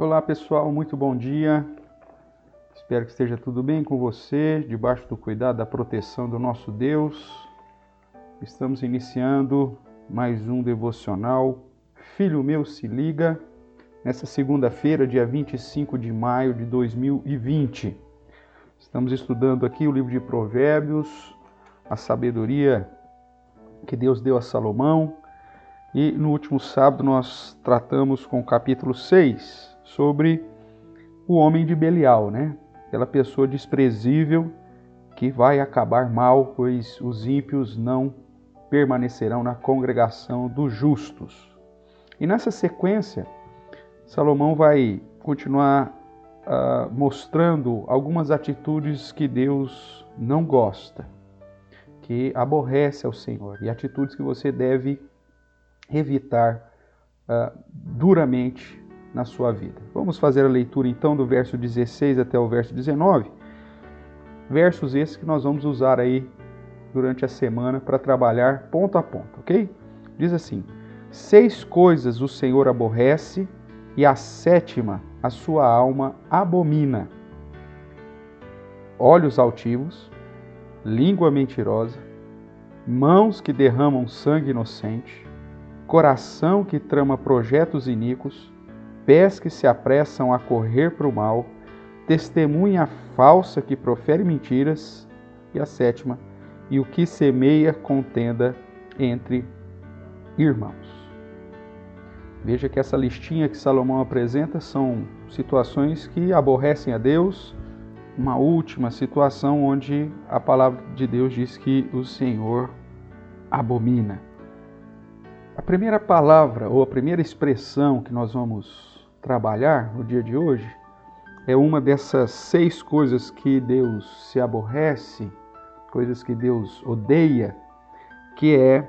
Olá pessoal, muito bom dia. Espero que esteja tudo bem com você, debaixo do cuidado, da proteção do nosso Deus. Estamos iniciando mais um devocional. Filho meu, se liga. Nessa segunda-feira, dia 25 de maio de 2020. Estamos estudando aqui o livro de Provérbios, a sabedoria que Deus deu a Salomão. E no último sábado nós tratamos com o capítulo 6 sobre o homem de Belial, né? Aquela pessoa desprezível que vai acabar mal, pois os ímpios não permanecerão na congregação dos justos. E nessa sequência, Salomão vai continuar uh, mostrando algumas atitudes que Deus não gosta, que aborrece ao Senhor, e atitudes que você deve evitar uh, duramente na sua vida. Vamos fazer a leitura então do verso 16 até o verso 19. Versos esses que nós vamos usar aí durante a semana para trabalhar ponto a ponto, ok? Diz assim: Seis coisas o Senhor aborrece, e a sétima a sua alma abomina: olhos altivos, língua mentirosa, mãos que derramam sangue inocente, coração que trama projetos iníquos pés que se apressam a correr para o mal, testemunha falsa que profere mentiras, e a sétima, e o que semeia contenda entre irmãos. Veja que essa listinha que Salomão apresenta são situações que aborrecem a Deus. Uma última situação onde a palavra de Deus diz que o Senhor abomina. A primeira palavra ou a primeira expressão que nós vamos trabalhar no dia de hoje é uma dessas seis coisas que Deus se aborrece, coisas que Deus odeia, que é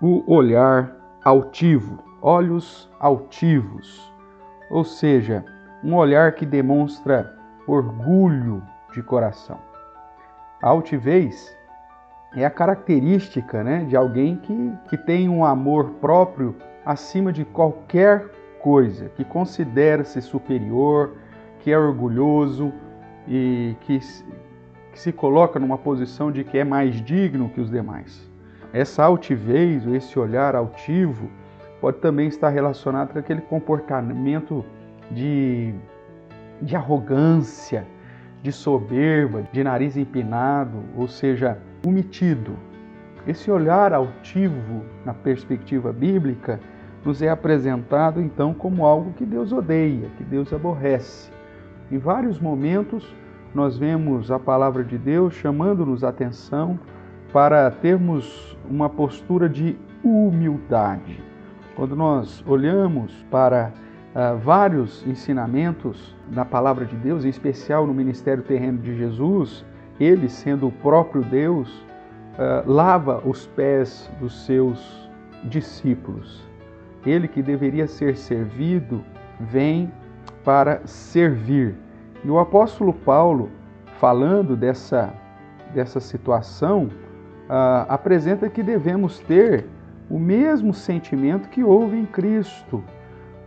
o olhar altivo, olhos altivos, ou seja, um olhar que demonstra orgulho de coração. A altivez é a característica né, de alguém que, que tem um amor próprio acima de qualquer coisa, que considera-se superior, que é orgulhoso e que, que se coloca numa posição de que é mais digno que os demais. Essa altivez, ou esse olhar altivo, pode também estar relacionado com aquele comportamento de, de arrogância, de soberba, de nariz empinado, ou seja, omitido. Esse olhar altivo, na perspectiva bíblica, nos é apresentado então como algo que Deus odeia, que Deus aborrece. Em vários momentos, nós vemos a palavra de Deus chamando-nos atenção para termos uma postura de humildade. Quando nós olhamos para uh, vários ensinamentos na palavra de Deus, em especial no ministério terreno de Jesus, ele, sendo o próprio Deus, uh, lava os pés dos seus discípulos. Ele que deveria ser servido vem para servir. E o apóstolo Paulo, falando dessa, dessa situação, uh, apresenta que devemos ter o mesmo sentimento que houve em Cristo,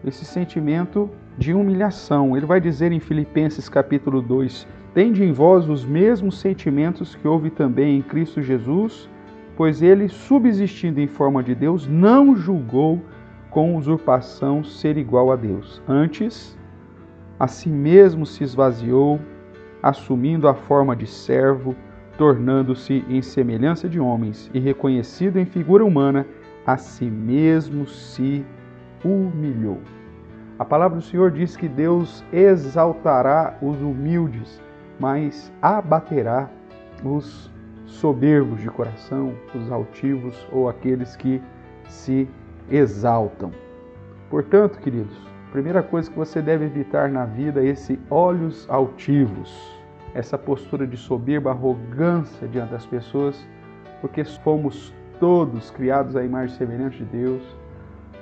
esse sentimento de humilhação. Ele vai dizer em Filipenses capítulo 2: Tende em vós os mesmos sentimentos que houve também em Cristo Jesus, pois ele, subsistindo em forma de Deus, não julgou com usurpação ser igual a Deus. Antes, a si mesmo se esvaziou, assumindo a forma de servo, tornando-se em semelhança de homens e reconhecido em figura humana, a si mesmo se humilhou. A palavra do Senhor diz que Deus exaltará os humildes, mas abaterá os soberbos de coração, os altivos ou aqueles que se exaltam. Portanto, queridos, a primeira coisa que você deve evitar na vida é esse olhos altivos, essa postura de soberba, arrogância diante das pessoas, porque fomos todos criados à imagem semelhante de Deus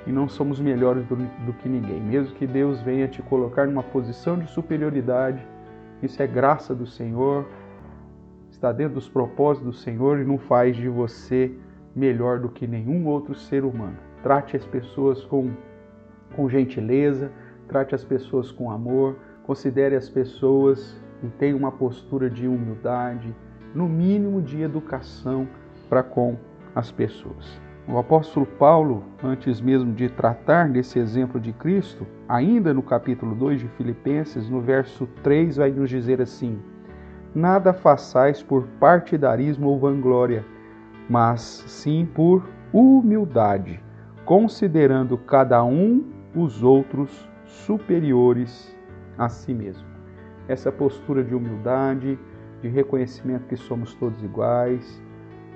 e não somos melhores do, do que ninguém. Mesmo que Deus venha te colocar numa posição de superioridade, isso é graça do Senhor, está dentro dos propósitos do Senhor e não faz de você melhor do que nenhum outro ser humano. Trate as pessoas com, com gentileza, trate as pessoas com amor, considere as pessoas e tenha uma postura de humildade, no mínimo de educação para com as pessoas. O apóstolo Paulo, antes mesmo de tratar desse exemplo de Cristo, ainda no capítulo 2 de Filipenses, no verso 3, vai nos dizer assim: Nada façais por partidarismo ou vanglória, mas sim por humildade, considerando cada um os outros superiores a si mesmo. Essa postura de humildade, de reconhecimento que somos todos iguais,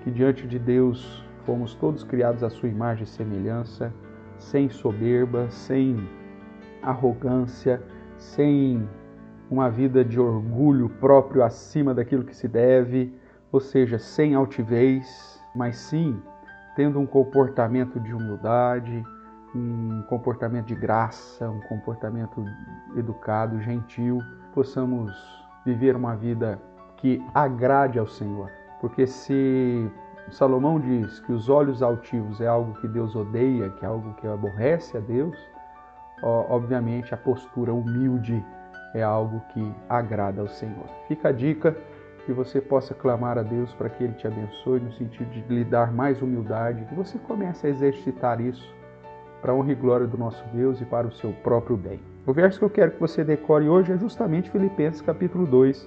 que diante de Deus fomos todos criados à sua imagem e semelhança, sem soberba, sem arrogância, sem uma vida de orgulho próprio acima daquilo que se deve, ou seja, sem altivez, mas sim tendo um comportamento de humildade, um comportamento de graça, um comportamento educado, gentil, possamos viver uma vida que agrade ao Senhor. Porque se Salomão diz que os olhos altivos é algo que Deus odeia, que é algo que aborrece a Deus, obviamente a postura humilde é algo que agrada ao Senhor. Fica a dica que você possa clamar a Deus para que Ele te abençoe no sentido de lhe dar mais humildade, que você comece a exercitar isso para a honra e glória do nosso Deus e para o seu próprio bem. O verso que eu quero que você decore hoje é justamente Filipenses capítulo 2,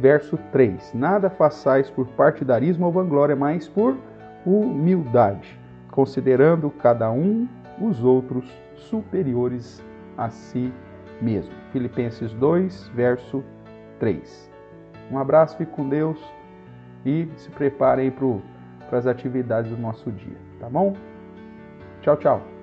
verso 3. Nada façais por partidarismo ou vanglória, mas por humildade, considerando cada um os outros superiores a si mesmo. Filipenses 2, verso 3. Um abraço, fique com Deus e se preparem para as atividades do nosso dia, tá bom? Tchau, tchau.